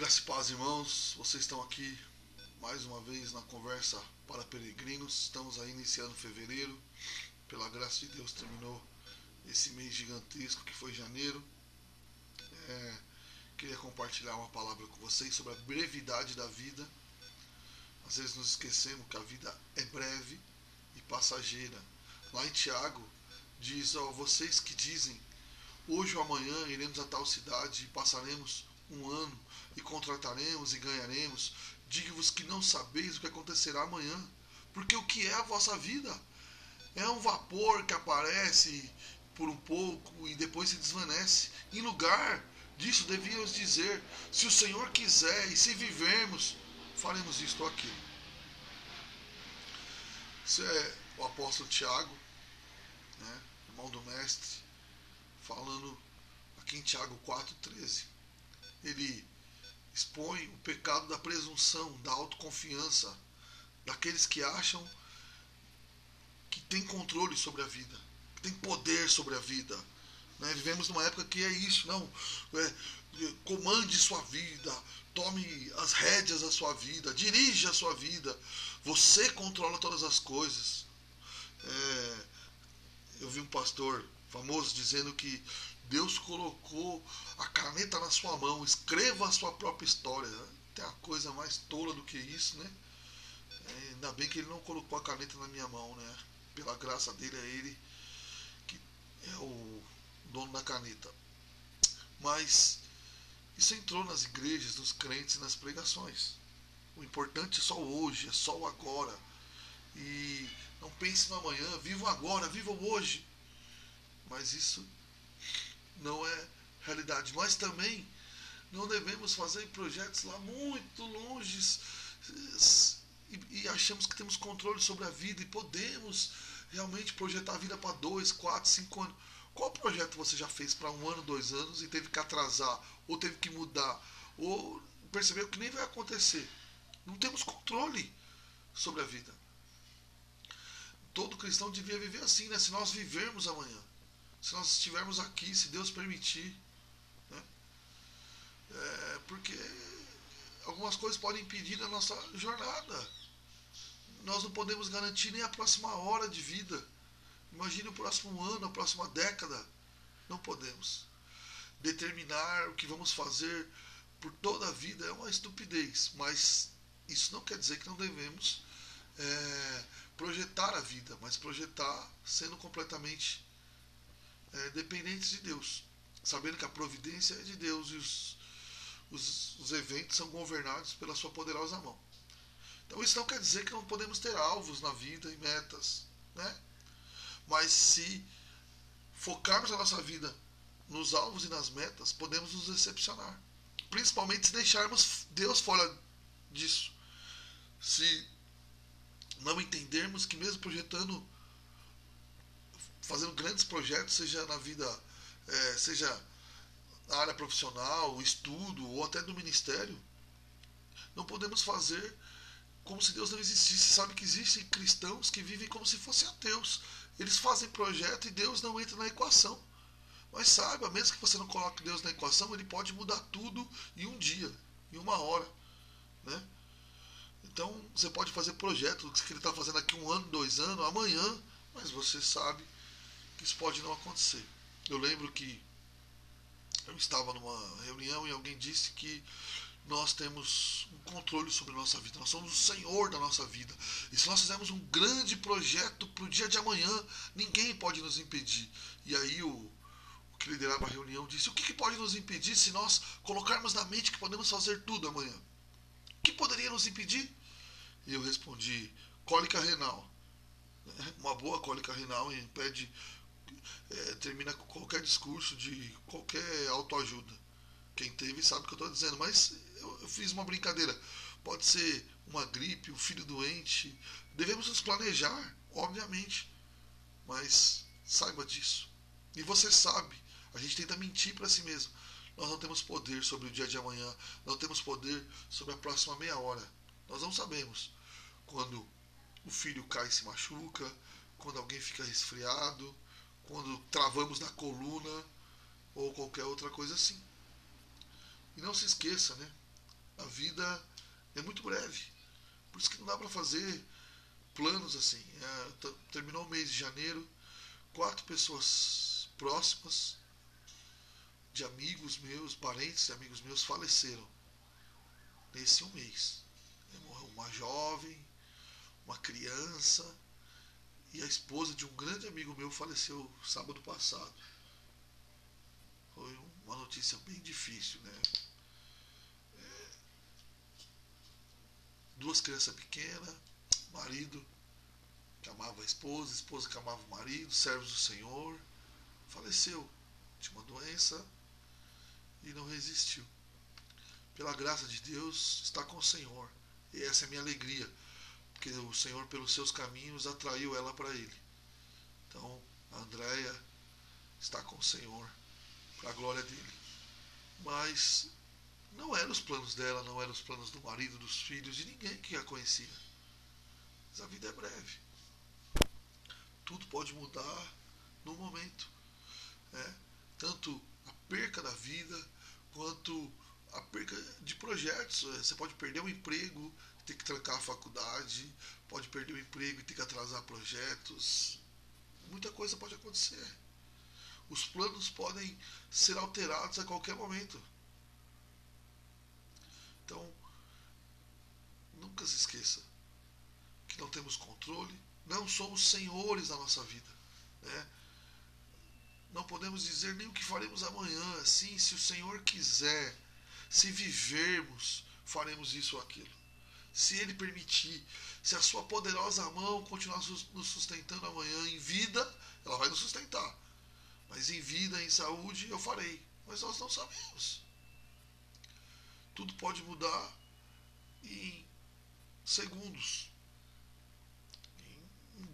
Graças e paz, irmãos. Vocês estão aqui mais uma vez na conversa para peregrinos. Estamos aí iniciando fevereiro. Pela graça de Deus, terminou esse mês gigantesco que foi janeiro. É, queria compartilhar uma palavra com vocês sobre a brevidade da vida. Às vezes nos esquecemos que a vida é breve e passageira. Lá em Tiago diz: Ó, vocês que dizem, hoje ou amanhã iremos a tal cidade e passaremos um ano e contrataremos e ganharemos. Digo-vos que não sabeis o que acontecerá amanhã, porque o que é a vossa vida? É um vapor que aparece por um pouco e depois se desvanece. Em lugar disso, devíamos dizer: se o Senhor quiser e se vivermos, faremos isto ou aquilo. Isso é o apóstolo Tiago, né, irmão do Mestre, falando aqui em Tiago 4,13. Ele expõe o pecado da presunção, da autoconfiança, daqueles que acham que tem controle sobre a vida, que tem poder sobre a vida. Né? Vivemos numa época que é isso, não. É, comande sua vida, tome as rédeas da sua vida, dirija a sua vida. Você controla todas as coisas. É, eu vi um pastor famoso dizendo que Deus colocou a caneta na sua mão, escreva a sua própria história. Tem a coisa mais tola do que isso, né? É, ainda bem que ele não colocou a caneta na minha mão, né? Pela graça dele, é ele que é o dono da caneta. Mas isso entrou nas igrejas, nos crentes e nas pregações. O importante é só hoje, é só o agora. E não pense no amanhã, viva agora, viva hoje. Mas isso não é realidade. Nós também não devemos fazer projetos lá muito longe e, e achamos que temos controle sobre a vida e podemos realmente projetar a vida para dois, quatro, cinco anos. Qual projeto você já fez para um ano, dois anos e teve que atrasar, ou teve que mudar, ou percebeu que nem vai acontecer? Não temos controle sobre a vida. Todo cristão devia viver assim, né? Se nós vivermos amanhã se nós estivermos aqui, se Deus permitir. Né? É, porque algumas coisas podem impedir a nossa jornada. Nós não podemos garantir nem a próxima hora de vida. Imagine o próximo ano, a próxima década. Não podemos. Determinar o que vamos fazer por toda a vida é uma estupidez, mas isso não quer dizer que não devemos é, projetar a vida, mas projetar sendo completamente é, dependentes de Deus, sabendo que a providência é de Deus e os, os, os eventos são governados pela sua poderosa mão. Então isso não quer dizer que não podemos ter alvos na vida e metas, né? Mas se focarmos a nossa vida nos alvos e nas metas, podemos nos decepcionar. Principalmente se deixarmos Deus fora disso. Se não entendermos que mesmo projetando fazendo grandes projetos, seja na vida, é, seja na área profissional, estudo ou até do ministério. Não podemos fazer como se Deus não existisse. Sabe que existem cristãos que vivem como se fossem ateus. Eles fazem projeto e Deus não entra na equação. Mas saiba, mesmo que você não coloque Deus na equação, ele pode mudar tudo em um dia, em uma hora. Né? Então você pode fazer projeto que ele está fazendo aqui um ano, dois anos, amanhã, mas você sabe isso pode não acontecer. Eu lembro que eu estava numa reunião e alguém disse que nós temos um controle sobre a nossa vida, nós somos o Senhor da nossa vida. E se nós fizermos um grande projeto para o dia de amanhã, ninguém pode nos impedir. E aí o, o que liderava a reunião disse: O que, que pode nos impedir se nós colocarmos na mente que podemos fazer tudo amanhã? O que poderia nos impedir? E eu respondi: cólica renal. Uma boa cólica renal impede é, termina com qualquer discurso de qualquer autoajuda. Quem teve sabe o que eu estou dizendo, mas eu, eu, fiz uma brincadeira. Pode ser uma gripe, um filho doente. Devemos nos planejar, obviamente, mas saiba disso. E você sabe, a gente tenta mentir para si mesmo. Nós não temos poder sobre o dia de amanhã, não temos poder sobre a próxima meia hora. Nós não sabemos quando o filho cai e se machuca, quando alguém fica resfriado, quando travamos na coluna ou qualquer outra coisa assim. E não se esqueça, né? A vida é muito breve. Por isso que não dá para fazer planos assim. É, terminou o mês de janeiro, quatro pessoas próximas de amigos meus, parentes e amigos meus faleceram nesse um mês. Morreu uma jovem, uma criança e a esposa de um grande amigo meu faleceu sábado passado. Foi uma notícia bem difícil, né? É, duas crianças pequenas, marido que amava a esposa, esposa que amava o marido, servos do Senhor, faleceu. Tinha uma doença e não resistiu. Pela graça de Deus, está com o Senhor. E essa é a minha alegria, porque o Senhor, pelos seus caminhos, atraiu ela para Ele. Então, a Andréia está com o Senhor, para a glória dele. Mas não eram os planos dela, não eram os planos do marido, dos filhos, de ninguém que a conhecia. Mas a vida é breve. Tudo pode mudar no momento. Né? Tanto a perca da vida, quanto a perca de projetos. Você pode perder um emprego, ter que trancar a faculdade, pode perder o emprego e ter que atrasar projetos. Muita coisa pode acontecer. Os planos podem ser alterados a qualquer momento. Então, nunca se esqueça que não temos controle, não somos senhores da nossa vida. Né? Não podemos dizer nem o que faremos amanhã. Sim, se o Senhor quiser, se vivermos, faremos isso ou aquilo. Se Ele permitir, se a Sua poderosa mão continuar nos sustentando amanhã em vida, ela vai nos sustentar. Mas em vida, em saúde, eu farei. Mas nós não sabemos. Tudo pode mudar em segundos,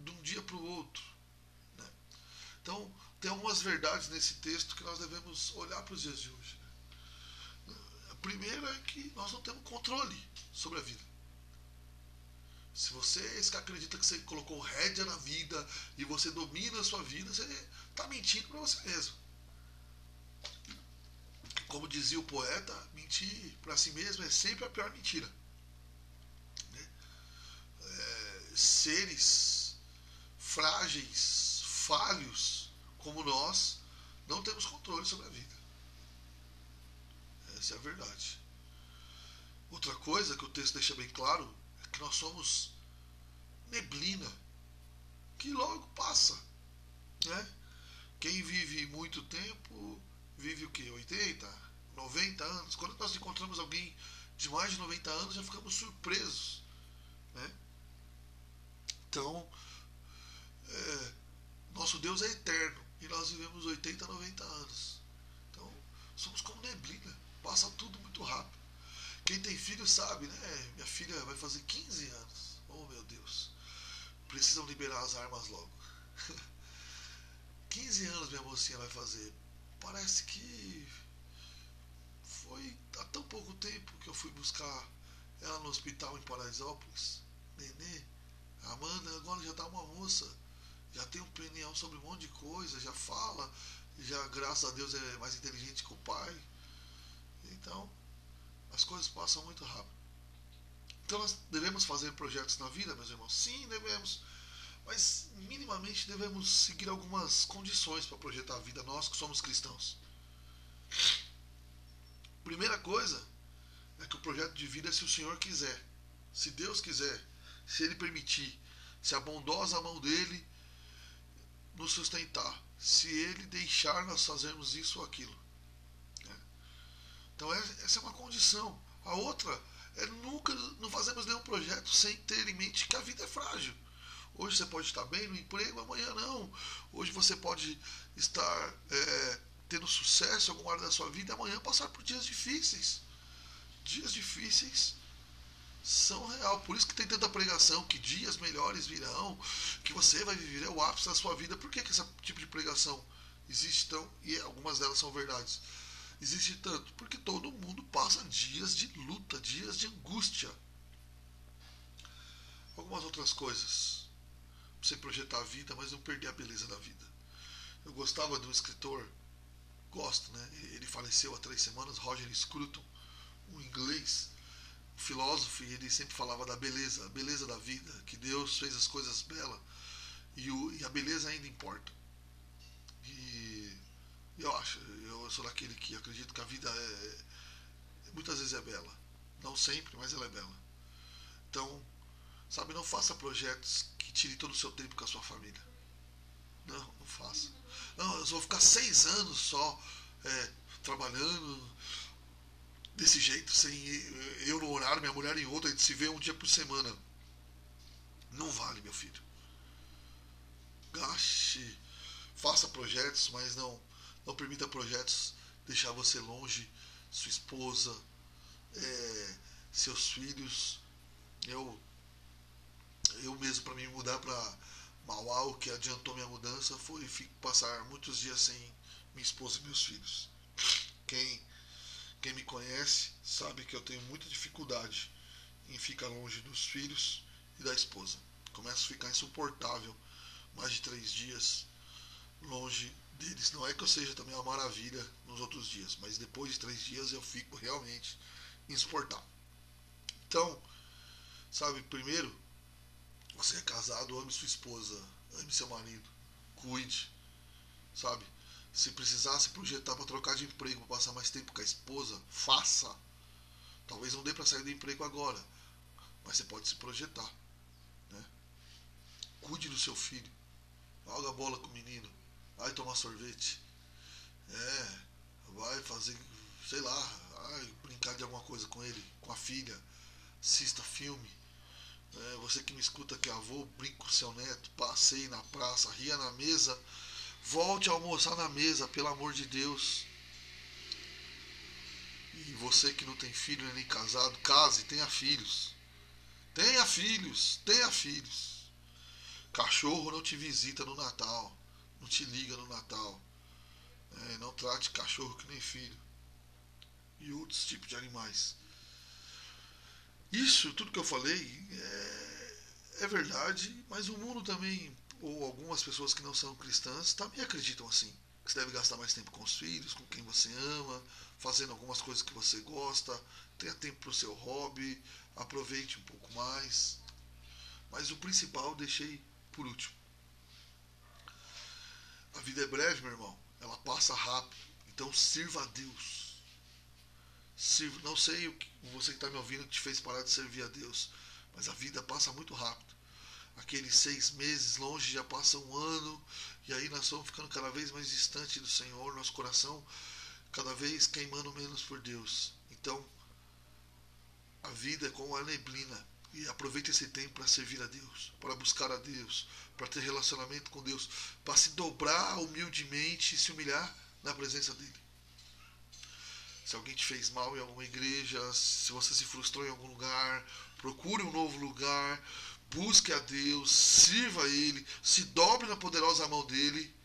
de um dia para o outro. Né? Então, tem algumas verdades nesse texto que nós devemos olhar para os dias de hoje. Né? A primeira é que nós não temos controle sobre a vida. Se você é que acredita que você colocou rédea na vida e você domina a sua vida, você está mentindo para você mesmo. Como dizia o poeta, mentir para si mesmo é sempre a pior mentira. Né? É, seres frágeis, falhos, como nós, não temos controle sobre a vida. Essa é a verdade. Outra coisa que o texto deixa bem claro nós somos neblina que logo passa. Né? Quem vive muito tempo vive o que? 80, 90 anos. Quando nós encontramos alguém de mais de 90 anos, já ficamos surpresos. Né? Então, é, nosso Deus é eterno e nós vivemos 80, 90 anos. Então, somos como neblina, passa tudo muito rápido. Quem tem filho sabe, né? Minha filha vai fazer 15 anos. Oh, meu Deus. Precisam liberar as armas logo. 15 anos minha mocinha vai fazer. Parece que foi há tão pouco tempo que eu fui buscar ela no hospital em Paraisópolis. Nenê, Amanda agora já está uma moça já tem opinião sobre um monte de coisa, já fala, já graças a Deus é mais inteligente que o pai. Então, as coisas passam muito rápido. Então nós devemos fazer projetos na vida, meus irmãos? Sim, devemos. Mas minimamente devemos seguir algumas condições para projetar a vida, nós que somos cristãos. Primeira coisa é que o projeto de vida é se o Senhor quiser. Se Deus quiser, se Ele permitir, se a bondosa mão dele nos sustentar, se Ele deixar nós fazermos isso ou aquilo. Então, é, essa é uma condição. A outra é nunca não fazemos nenhum projeto sem ter em mente que a vida é frágil. Hoje você pode estar bem no emprego, amanhã não. Hoje você pode estar é, tendo sucesso em alguma área da sua vida, amanhã passar por dias difíceis. Dias difíceis são real. Por isso que tem tanta pregação que dias melhores virão, que você vai viver é o ápice da sua vida. Por que, que esse tipo de pregação existe tão e algumas delas são verdades? Existe tanto porque todo mundo passa dias de luta, dias de angústia. Algumas outras coisas. Você projetar a vida, mas não perder a beleza da vida. Eu gostava de um escritor, gosto, né? Ele faleceu há três semanas, Roger Scruton, um inglês filósofo e ele sempre falava da beleza, a beleza da vida, que Deus fez as coisas belas e, o, e a beleza ainda importa. Eu acho, eu sou daquele que acredito que a vida é, muitas vezes é bela. Não sempre, mas ela é bela. Então, sabe, não faça projetos que tirem todo o seu tempo com a sua família. Não, não faça. Não, eu vou ficar seis anos só é, trabalhando desse jeito, sem eu no horário, minha mulher em outro, a gente se vê um dia por semana. Não vale, meu filho. Gaste, faça projetos, mas não, não permita projetos deixar você longe, sua esposa, é, seus filhos. Eu, eu mesmo, para mim mudar para Mauá, o que adiantou minha mudança foi passar muitos dias sem minha esposa e meus filhos. Quem quem me conhece sabe que eu tenho muita dificuldade em ficar longe dos filhos e da esposa. Começo a ficar insuportável mais de três dias longe deles. Não é que eu seja também uma maravilha nos outros dias, mas depois de três dias eu fico realmente insuportável. Então, sabe, primeiro, você é casado, ame sua esposa, ame seu marido, cuide, sabe? Se precisasse projetar para trocar de emprego, para passar mais tempo com a esposa, faça. Talvez não dê para sair do emprego agora, mas você pode se projetar. Né? Cuide do seu filho. Joga a bola com o menino. Vai tomar sorvete. É, vai fazer, sei lá, vai brincar de alguma coisa com ele, com a filha. Assista filme. É, você que me escuta que é avô, brinque com seu neto, passeie na praça, ria na mesa Volte a almoçar na mesa, pelo amor de Deus. E você que não tem filho nem casado, case, tenha filhos. Tenha filhos, tenha filhos. Cachorro não te visita no Natal, não te liga no Natal. É, não trate cachorro que nem filho. E outros tipos de animais. Isso, tudo que eu falei, é, é verdade, mas o mundo também ou algumas pessoas que não são cristãs também acreditam assim. Que você deve gastar mais tempo com os filhos, com quem você ama, fazendo algumas coisas que você gosta, tenha tempo para o seu hobby, aproveite um pouco mais. Mas o principal deixei por último. A vida é breve, meu irmão. Ela passa rápido. Então sirva a Deus. Sirva, não sei o que você que está me ouvindo te fez parar de servir a Deus, mas a vida passa muito rápido aqueles seis meses longe já passa um ano, e aí nós estamos ficando cada vez mais distante do Senhor, nosso coração cada vez queimando menos por Deus. Então, a vida é como a neblina. E aproveite esse tempo para servir a Deus, para buscar a Deus, para ter relacionamento com Deus, para se dobrar humildemente e se humilhar na presença dEle. Se alguém te fez mal em alguma igreja, se você se frustrou em algum lugar, procure um novo lugar, busque a Deus, sirva a Ele, se dobre na poderosa mão dEle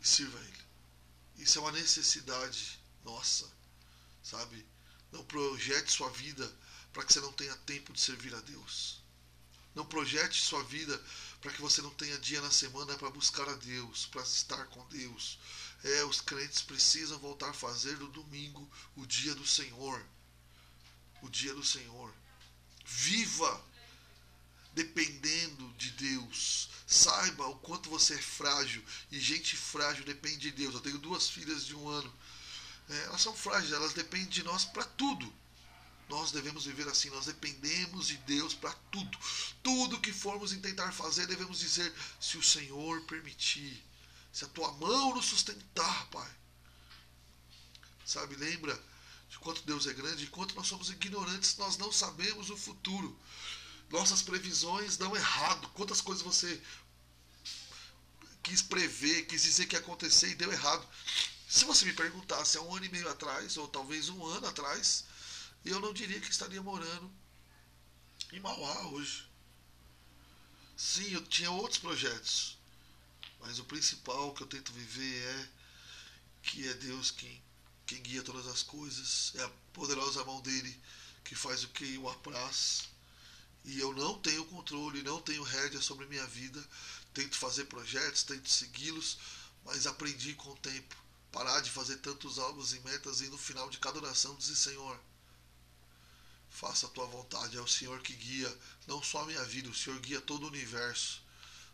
e sirva a Ele. Isso é uma necessidade nossa, sabe? Não projete sua vida para que você não tenha tempo de servir a Deus. Não projete sua vida para que você não tenha dia na semana para buscar a Deus, para estar com Deus. É, os crentes precisam voltar a fazer no domingo o dia do Senhor. O dia do Senhor. Viva dependendo de Deus. Saiba o quanto você é frágil. E gente frágil depende de Deus. Eu tenho duas filhas de um ano. É, elas são frágeis, elas dependem de nós para tudo. Nós devemos viver assim, nós dependemos de Deus para tudo. Tudo que formos tentar fazer, devemos dizer: se o Senhor permitir, se a tua mão nos sustentar, Pai. Sabe, lembra de quanto Deus é grande e quanto nós somos ignorantes, nós não sabemos o futuro. Nossas previsões dão errado. Quantas coisas você quis prever, quis dizer que ia acontecer e deu errado. Se você me perguntasse há um ano e meio atrás, ou talvez um ano atrás, eu não diria que estaria morando em Mauá hoje. Sim, eu tinha outros projetos, mas o principal que eu tento viver é que é Deus quem quem guia todas as coisas, é a poderosa mão dele que faz o que o apraz. E eu não tenho controle, não tenho rédea sobre minha vida. Tento fazer projetos, tento segui-los, mas aprendi com o tempo parar de fazer tantos alvos e metas e no final de cada oração dizer: Senhor, faça a tua vontade. É o Senhor que guia não só a minha vida, o Senhor guia todo o universo.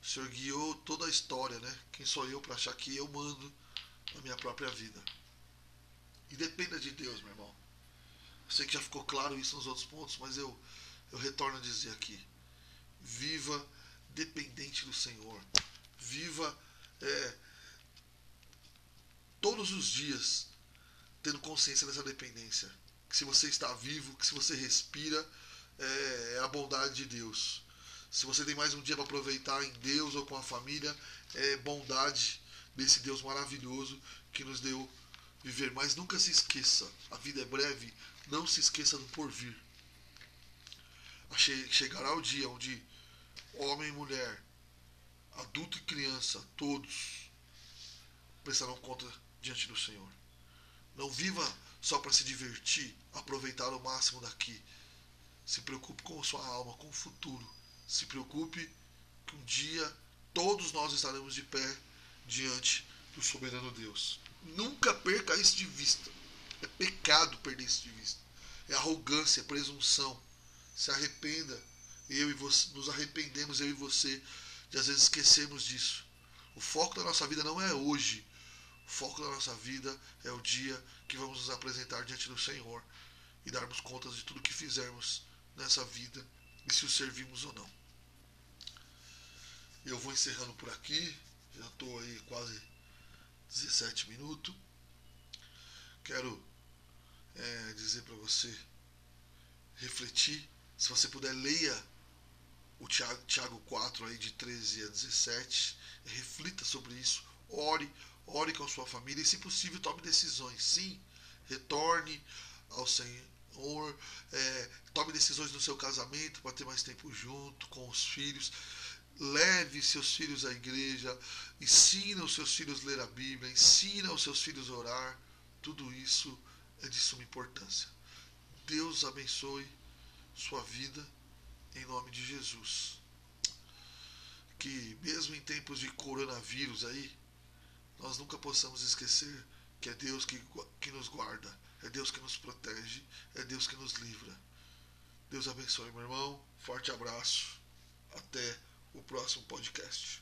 O Senhor guiou toda a história, né? Quem sou eu para achar que eu mando na minha própria vida? E dependa de Deus, meu irmão. Eu sei que já ficou claro isso nos outros pontos, mas eu, eu retorno a dizer aqui: viva dependente do Senhor. Viva é, todos os dias tendo consciência dessa dependência. Que se você está vivo, que se você respira, é, é a bondade de Deus. Se você tem mais um dia para aproveitar em Deus ou com a família, é bondade desse Deus maravilhoso que nos deu viver. Mas nunca se esqueça, a vida é breve, não se esqueça do porvir. Chegará o dia onde homem e mulher, adulto e criança, todos prestarão conta diante do Senhor. Não viva só para se divertir, aproveitar o máximo daqui. Se preocupe com sua alma, com o futuro. Se preocupe que um dia todos nós estaremos de pé diante do soberano Deus. Nunca perca isso de vista. É pecado perder isso de vista. É arrogância, é presunção. Se arrependa. Eu e você, nos arrependemos, eu e você, de às vezes esquecermos disso. O foco da nossa vida não é hoje. Foco da nossa vida é o dia que vamos nos apresentar diante do Senhor e darmos contas de tudo que fizermos nessa vida e se o servimos ou não. Eu vou encerrando por aqui. Já estou aí quase 17 minutos. Quero é, dizer para você refletir. Se você puder, leia o Tiago 4 aí de 13 a 17. Reflita sobre isso. Ore, ore com sua família e, se possível, tome decisões. Sim, retorne ao Senhor, é, tome decisões no seu casamento para ter mais tempo junto com os filhos. Leve seus filhos à igreja, ensina os seus filhos a ler a Bíblia, ensina os seus filhos a orar. Tudo isso é de suma importância. Deus abençoe sua vida em nome de Jesus. Que mesmo em tempos de coronavírus aí, nós nunca possamos esquecer que é Deus que, que nos guarda, é Deus que nos protege, é Deus que nos livra. Deus abençoe, meu irmão. Forte abraço. Até o próximo podcast.